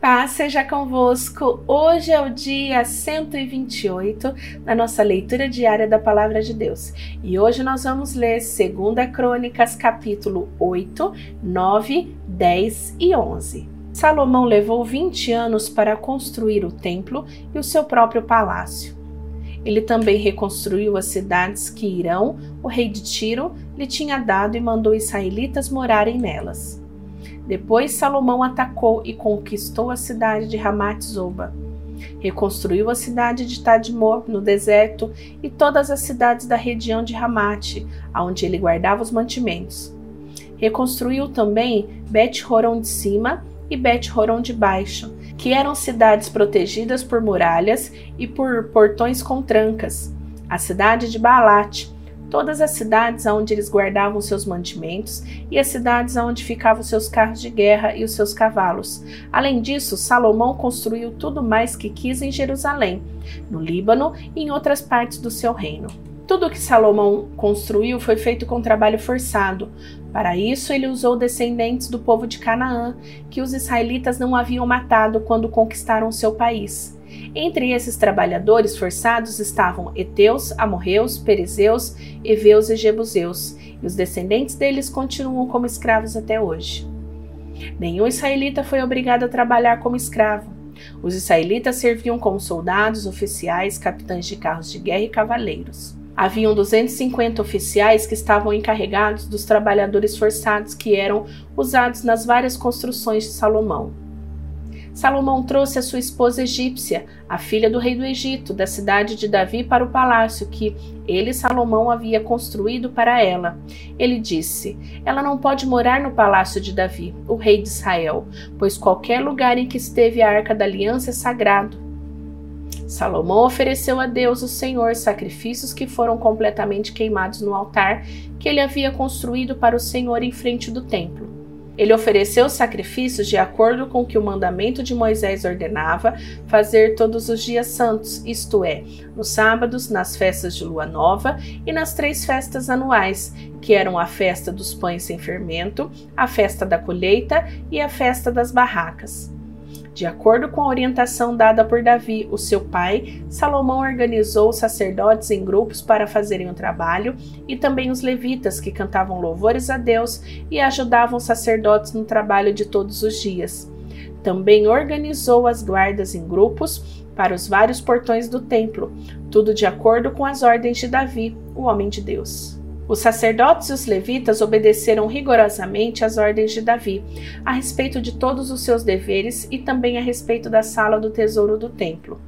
Paz seja convosco. Hoje é o dia 128 da nossa leitura diária da Palavra de Deus. E hoje nós vamos ler 2 Crônicas, capítulo 8, 9, 10 e 11. Salomão levou 20 anos para construir o templo e o seu próprio palácio. Ele também reconstruiu as cidades que Irão, o rei de Tiro, lhe tinha dado e mandou israelitas morarem nelas. Depois Salomão atacou e conquistou a cidade de Ramat-Zoba. Reconstruiu a cidade de Tadmor, no deserto, e todas as cidades da região de Ramate, onde ele guardava os mantimentos. Reconstruiu também Bet-Horon de cima e Bet-Horon de baixo, que eram cidades protegidas por muralhas e por portões com trancas. A cidade de Baalat, todas as cidades onde eles guardavam seus mantimentos e as cidades onde ficavam seus carros de guerra e os seus cavalos. Além disso, Salomão construiu tudo mais que quis em Jerusalém, no Líbano e em outras partes do seu reino. Tudo o que Salomão construiu foi feito com trabalho forçado. Para isso, ele usou descendentes do povo de Canaã, que os israelitas não haviam matado quando conquistaram seu país. Entre esses trabalhadores forçados estavam Eteus, Amorreus, Perizeus, Eveus e Jebuseus, e os descendentes deles continuam como escravos até hoje. Nenhum israelita foi obrigado a trabalhar como escravo. Os israelitas serviam como soldados, oficiais, capitães de carros de guerra e cavaleiros. Haviam 250 oficiais que estavam encarregados dos trabalhadores forçados que eram usados nas várias construções de Salomão. Salomão trouxe a sua esposa egípcia, a filha do rei do Egito, da cidade de Davi, para o palácio que ele, Salomão, havia construído para ela. Ele disse: Ela não pode morar no palácio de Davi, o rei de Israel, pois qualquer lugar em que esteve a arca da aliança é sagrado. Salomão ofereceu a Deus, o Senhor, sacrifícios que foram completamente queimados no altar que ele havia construído para o Senhor em frente do templo. Ele ofereceu sacrifícios de acordo com o que o mandamento de Moisés ordenava fazer todos os dias santos, isto é, nos sábados, nas festas de lua nova e nas três festas anuais, que eram a festa dos pães sem fermento, a festa da colheita e a festa das barracas. De acordo com a orientação dada por Davi, o seu pai, Salomão organizou os sacerdotes em grupos para fazerem o trabalho e também os levitas que cantavam louvores a Deus e ajudavam os sacerdotes no trabalho de todos os dias. Também organizou as guardas em grupos para os vários portões do templo, tudo de acordo com as ordens de Davi, o homem de Deus. Os sacerdotes e os levitas obedeceram rigorosamente às ordens de Davi, a respeito de todos os seus deveres e também a respeito da sala do tesouro do templo.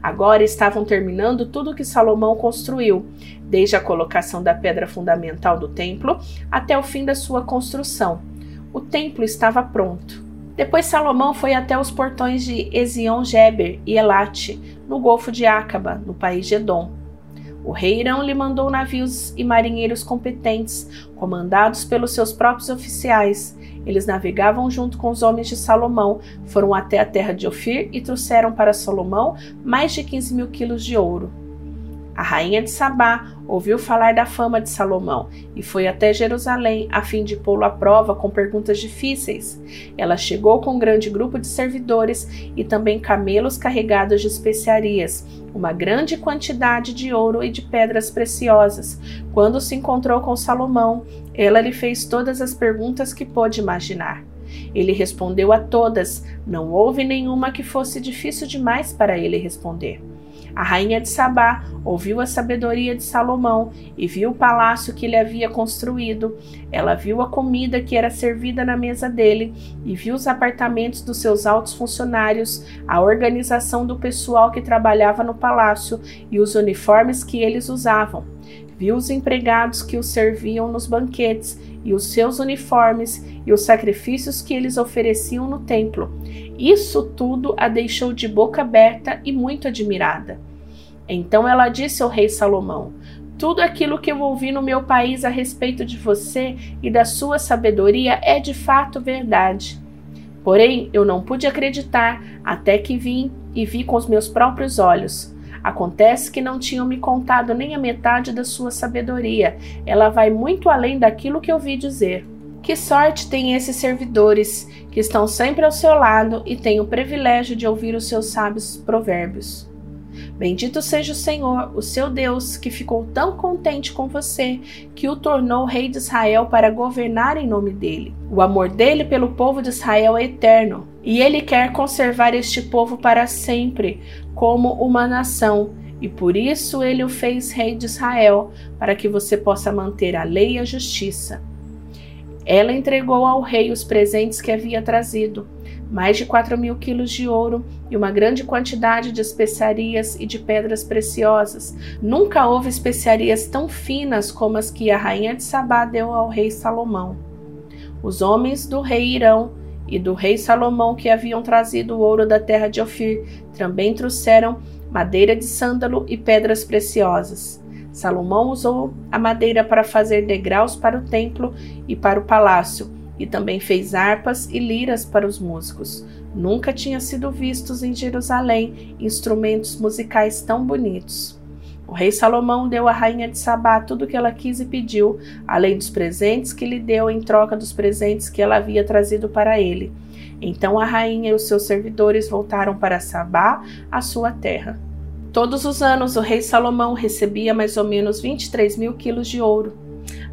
Agora estavam terminando tudo o que Salomão construiu, desde a colocação da pedra fundamental do templo até o fim da sua construção. O templo estava pronto. Depois Salomão foi até os portões de Ezion-Geber e Elate, no Golfo de Acaba, no país de Edom. O rei Irão lhe mandou navios e marinheiros competentes, comandados pelos seus próprios oficiais. Eles navegavam junto com os homens de Salomão, foram até a terra de Ofir e trouxeram para Salomão mais de 15 mil quilos de ouro. A rainha de Sabá ouviu falar da fama de Salomão e foi até Jerusalém a fim de pô-lo à prova com perguntas difíceis. Ela chegou com um grande grupo de servidores e também camelos carregados de especiarias, uma grande quantidade de ouro e de pedras preciosas. Quando se encontrou com Salomão, ela lhe fez todas as perguntas que pôde imaginar. Ele respondeu a todas, não houve nenhuma que fosse difícil demais para ele responder. A rainha de Sabá ouviu a sabedoria de Salomão e viu o palácio que ele havia construído. Ela viu a comida que era servida na mesa dele e viu os apartamentos dos seus altos funcionários, a organização do pessoal que trabalhava no palácio e os uniformes que eles usavam. Viu os empregados que os serviam nos banquetes e os seus uniformes e os sacrifícios que eles ofereciam no templo. Isso tudo a deixou de boca aberta e muito admirada. Então ela disse ao rei Salomão: Tudo aquilo que eu ouvi no meu país a respeito de você e da sua sabedoria é de fato verdade. Porém, eu não pude acreditar até que vim e vi com os meus próprios olhos. Acontece que não tinham me contado nem a metade da sua sabedoria. Ela vai muito além daquilo que eu vi dizer. Que sorte tem esses servidores que estão sempre ao seu lado e têm o privilégio de ouvir os seus sábios provérbios. Bendito seja o Senhor, o seu Deus, que ficou tão contente com você, que o tornou rei de Israel para governar em nome dele. O amor dele pelo povo de Israel é eterno, e ele quer conservar este povo para sempre, como uma nação, e por isso ele o fez rei de Israel, para que você possa manter a lei e a justiça. Ela entregou ao rei os presentes que havia trazido, mais de quatro mil quilos de ouro e uma grande quantidade de especiarias e de pedras preciosas. Nunca houve especiarias tão finas como as que a rainha de Sabá deu ao rei Salomão. Os homens do rei Irão e do rei Salomão que haviam trazido o ouro da terra de Ofir também trouxeram madeira de sândalo e pedras preciosas. Salomão usou a madeira para fazer degraus para o templo e para o palácio, e também fez harpas e liras para os músicos. Nunca tinha sido vistos em Jerusalém instrumentos musicais tão bonitos. O rei Salomão deu à rainha de Sabá tudo o que ela quis e pediu, além dos presentes que lhe deu em troca dos presentes que ela havia trazido para ele. Então a rainha e os seus servidores voltaram para Sabá, a sua terra. Todos os anos, o rei Salomão recebia mais ou menos 23 mil quilos de ouro,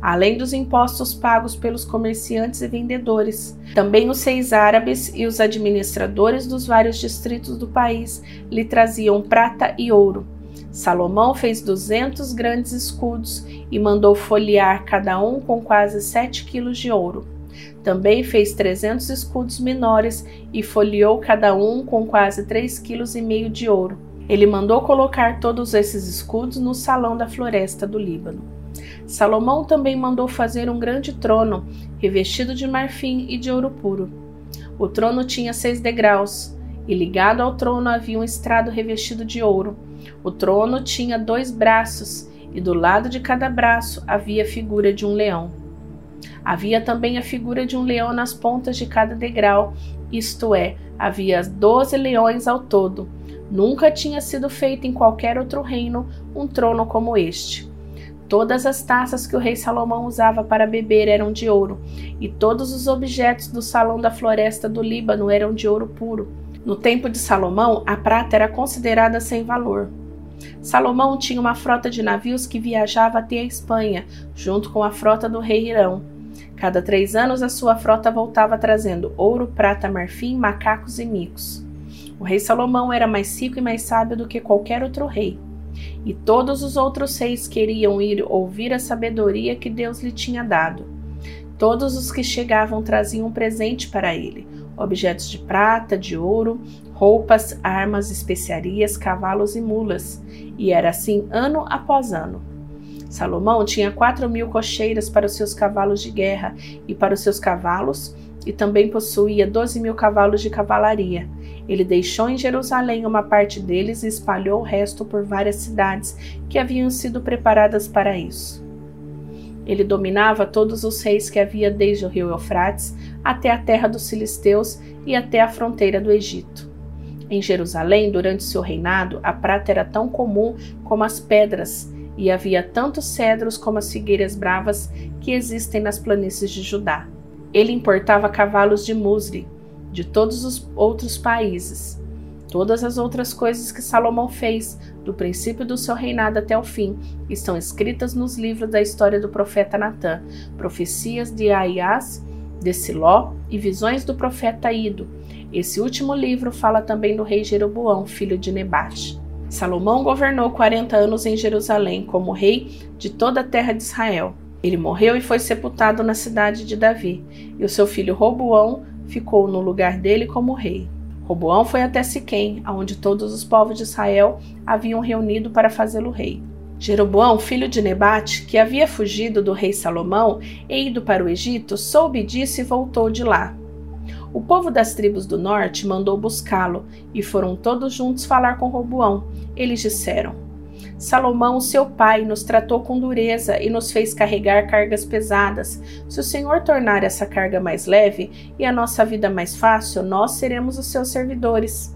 além dos impostos pagos pelos comerciantes e vendedores. Também os seis árabes e os administradores dos vários distritos do país lhe traziam prata e ouro. Salomão fez 200 grandes escudos e mandou folhear cada um com quase 7 quilos de ouro. Também fez 300 escudos menores e folheou cada um com quase 3,5 kg de ouro. Ele mandou colocar todos esses escudos no salão da floresta do Líbano. Salomão também mandou fazer um grande trono, revestido de marfim e de ouro puro. O trono tinha seis degraus, e ligado ao trono havia um estrado revestido de ouro. O trono tinha dois braços, e do lado de cada braço havia a figura de um leão. Havia também a figura de um leão nas pontas de cada degrau, isto é, havia doze leões ao todo Nunca tinha sido feito em qualquer outro reino um trono como este. Todas as taças que o rei Salomão usava para beber eram de ouro, e todos os objetos do salão da floresta do Líbano eram de ouro puro. No tempo de Salomão, a prata era considerada sem valor. Salomão tinha uma frota de navios que viajava até a Espanha, junto com a frota do rei Irão. Cada três anos, a sua frota voltava trazendo ouro, prata, marfim, macacos e micos. O rei Salomão era mais rico e mais sábio do que qualquer outro rei. E todos os outros reis queriam ir ouvir a sabedoria que Deus lhe tinha dado. Todos os que chegavam traziam um presente para ele: objetos de prata, de ouro, roupas, armas, especiarias, cavalos e mulas. E era assim ano após ano. Salomão tinha quatro mil cocheiras para os seus cavalos de guerra e para os seus cavalos, e também possuía doze mil cavalos de cavalaria. Ele deixou em Jerusalém uma parte deles e espalhou o resto por várias cidades que haviam sido preparadas para isso. Ele dominava todos os reis que havia desde o rio Eufrates até a terra dos filisteus e até a fronteira do Egito. Em Jerusalém, durante seu reinado, a prata era tão comum como as pedras, e havia tantos cedros como as figueiras bravas que existem nas planícies de Judá. Ele importava cavalos de Musri, de todos os outros países. Todas as outras coisas que Salomão fez, do princípio do seu reinado até o fim, estão escritas nos livros da história do profeta Natã, profecias de Aias, de Siló e visões do profeta Ido. Esse último livro fala também do rei Jeroboão, filho de Nebate. Salomão governou 40 anos em Jerusalém como rei de toda a terra de Israel. Ele morreu e foi sepultado na cidade de Davi, e o seu filho Roboão ficou no lugar dele como rei. Roboão foi até Siquém, aonde todos os povos de Israel haviam reunido para fazê-lo rei. Jeroboão, filho de Nebate, que havia fugido do rei Salomão e ido para o Egito, soube disso e voltou de lá. O povo das tribos do norte mandou buscá-lo e foram todos juntos falar com Roboão. Eles disseram: Salomão, seu pai, nos tratou com dureza e nos fez carregar cargas pesadas. Se o Senhor tornar essa carga mais leve e a nossa vida mais fácil, nós seremos os seus servidores.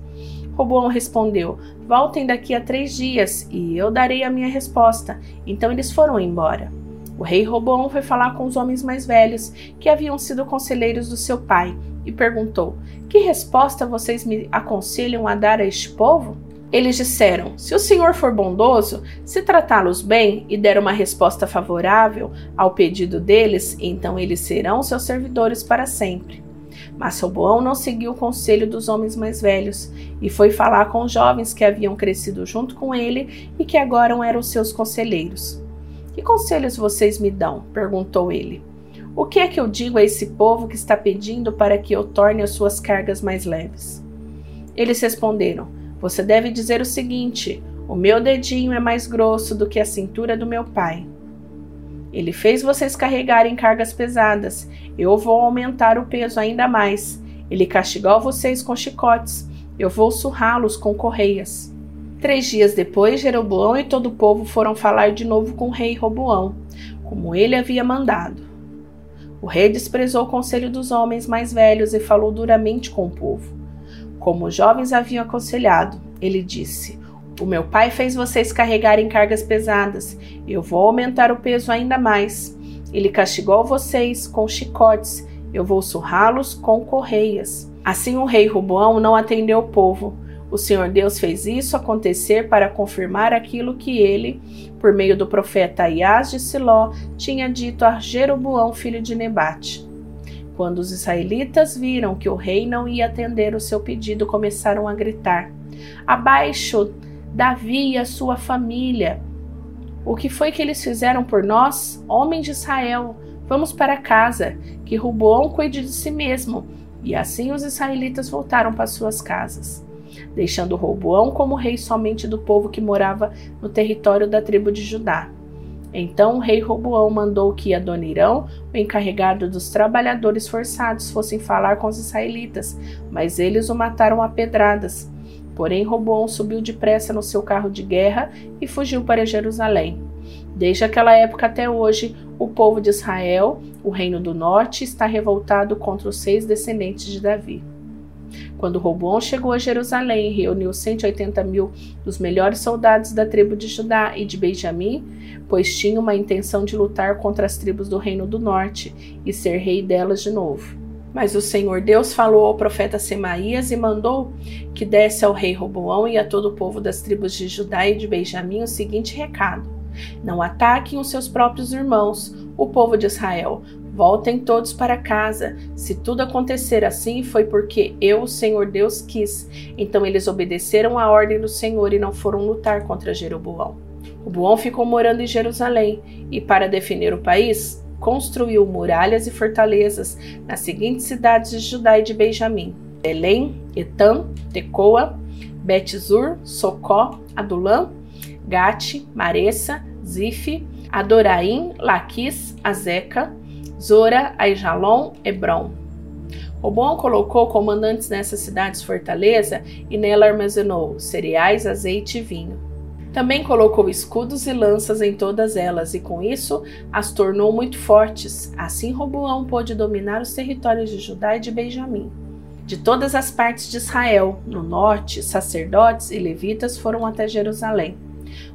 Roboão respondeu: Voltem daqui a três dias e eu darei a minha resposta. Então eles foram embora. O rei Roboão foi falar com os homens mais velhos, que haviam sido conselheiros do seu pai, e perguntou: Que resposta vocês me aconselham a dar a este povo? Eles disseram: Se o Senhor for bondoso, se tratá-los bem e der uma resposta favorável ao pedido deles, então eles serão seus servidores para sempre. Mas Roboão não seguiu o conselho dos homens mais velhos e foi falar com os jovens que haviam crescido junto com ele e que agora eram seus conselheiros. Que conselhos vocês me dão? perguntou ele. O que é que eu digo a esse povo que está pedindo para que eu torne as suas cargas mais leves? Eles responderam: você deve dizer o seguinte: O meu dedinho é mais grosso do que a cintura do meu pai. Ele fez vocês carregarem cargas pesadas. Eu vou aumentar o peso ainda mais. Ele castigou vocês com chicotes. Eu vou surrá-los com correias. Três dias depois, Jeroboão e todo o povo foram falar de novo com o rei Roboão, como ele havia mandado. O rei desprezou o conselho dos homens mais velhos e falou duramente com o povo. Como os jovens haviam aconselhado, ele disse: O meu pai fez vocês carregarem cargas pesadas. Eu vou aumentar o peso ainda mais. Ele castigou vocês com chicotes. Eu vou surrá-los com correias. Assim o rei Ruboão não atendeu o povo. O Senhor Deus fez isso acontecer para confirmar aquilo que ele, por meio do profeta Iás de Siló, tinha dito a Jeroboão, filho de Nebate. Quando os israelitas viram que o rei não ia atender o seu pedido, começaram a gritar: Abaixo, Davi e a sua família! O que foi que eles fizeram por nós, homens de Israel? Vamos para casa, que Ruboão cuide de si mesmo. E assim os israelitas voltaram para suas casas, deixando Roboão como rei somente do povo que morava no território da tribo de Judá. Então o rei Roboão mandou que Adonirão, o encarregado dos trabalhadores forçados, fossem falar com os israelitas, mas eles o mataram a pedradas. Porém, Roboão subiu depressa no seu carro de guerra e fugiu para Jerusalém. Desde aquela época até hoje, o povo de Israel, o reino do norte, está revoltado contra os seis descendentes de Davi. Quando Roboão chegou a Jerusalém e reuniu 180 mil dos melhores soldados da tribo de Judá e de Benjamim, pois tinha uma intenção de lutar contra as tribos do reino do norte e ser rei delas de novo. Mas o Senhor Deus falou ao profeta Semaías e mandou que desse ao rei Roboão e a todo o povo das tribos de Judá e de Benjamim o seguinte recado: Não ataquem os seus próprios irmãos, o povo de Israel. Voltem todos para casa. Se tudo acontecer assim, foi porque eu, o Senhor Deus, quis. Então eles obedeceram à ordem do Senhor e não foram lutar contra Jeroboão. O Boão ficou morando em Jerusalém e, para definir o país, construiu muralhas e fortalezas nas seguintes cidades de Judá e de Benjamim: Belém, Etam, Tecoa, Betzur, Socó, Adulã, Gate, Maressa, Zife, Adoraim, Laquis, Azeca, Zora, Aijalon, Hebron. Robão colocou comandantes nessas cidades fortaleza e nela armazenou cereais, azeite e vinho. Também colocou escudos e lanças em todas elas, e com isso as tornou muito fortes. Assim Roboão pôde dominar os territórios de Judá e de Benjamim. De todas as partes de Israel, no norte, sacerdotes e levitas foram até Jerusalém.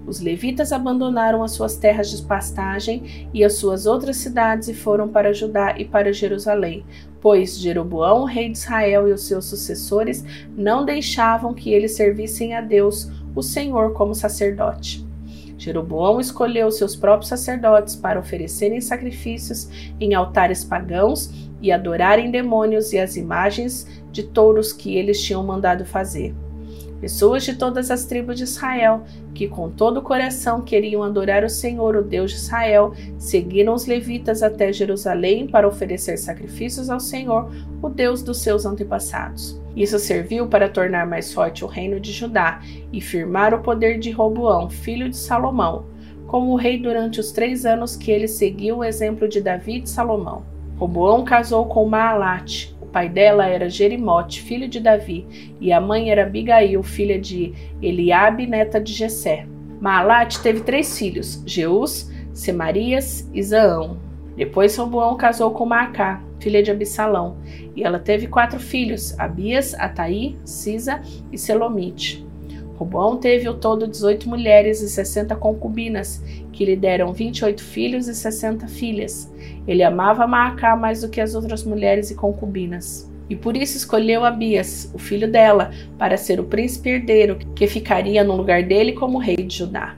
Os levitas abandonaram as suas terras de pastagem e as suas outras cidades e foram para Judá e para Jerusalém, pois Jeroboão, rei de Israel, e os seus sucessores não deixavam que eles servissem a Deus o Senhor como sacerdote. Jeroboão escolheu seus próprios sacerdotes para oferecerem sacrifícios em altares pagãos e adorarem demônios e as imagens de touros que eles tinham mandado fazer. Pessoas de todas as tribos de Israel, que com todo o coração queriam adorar o Senhor, o Deus de Israel, seguiram os levitas até Jerusalém para oferecer sacrifícios ao Senhor, o Deus dos seus antepassados. Isso serviu para tornar mais forte o reino de Judá e firmar o poder de Roboão, filho de Salomão, como rei durante os três anos que ele seguiu o exemplo de Davi e de Salomão. Roboão casou com Maalate, o pai dela era Jerimote, filho de Davi, e a mãe era Abigail, filha de Eliabe, neta de Jessé. Maalate teve três filhos, Jeus, Semarias e Zaão. Depois Roboão casou com Maacá, filha de Absalão, e ela teve quatro filhos, Abias, Ataí, Sisa e Selomite. Roboão teve ao todo 18 mulheres e 60 concubinas, que lhe deram 28 filhos e 60 filhas. Ele amava Maacá mais do que as outras mulheres e concubinas. E por isso escolheu Abias, o filho dela, para ser o príncipe herdeiro, que ficaria no lugar dele como rei de Judá.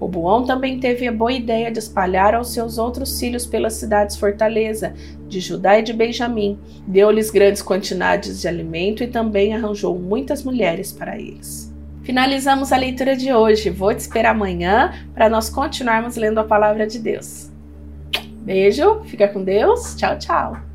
Roboão também teve a boa ideia de espalhar aos seus outros filhos pelas cidades fortaleza de Judá e de Benjamim. Deu-lhes grandes quantidades de alimento e também arranjou muitas mulheres para eles. Finalizamos a leitura de hoje. Vou te esperar amanhã para nós continuarmos lendo a palavra de Deus. Beijo, fica com Deus. Tchau, tchau.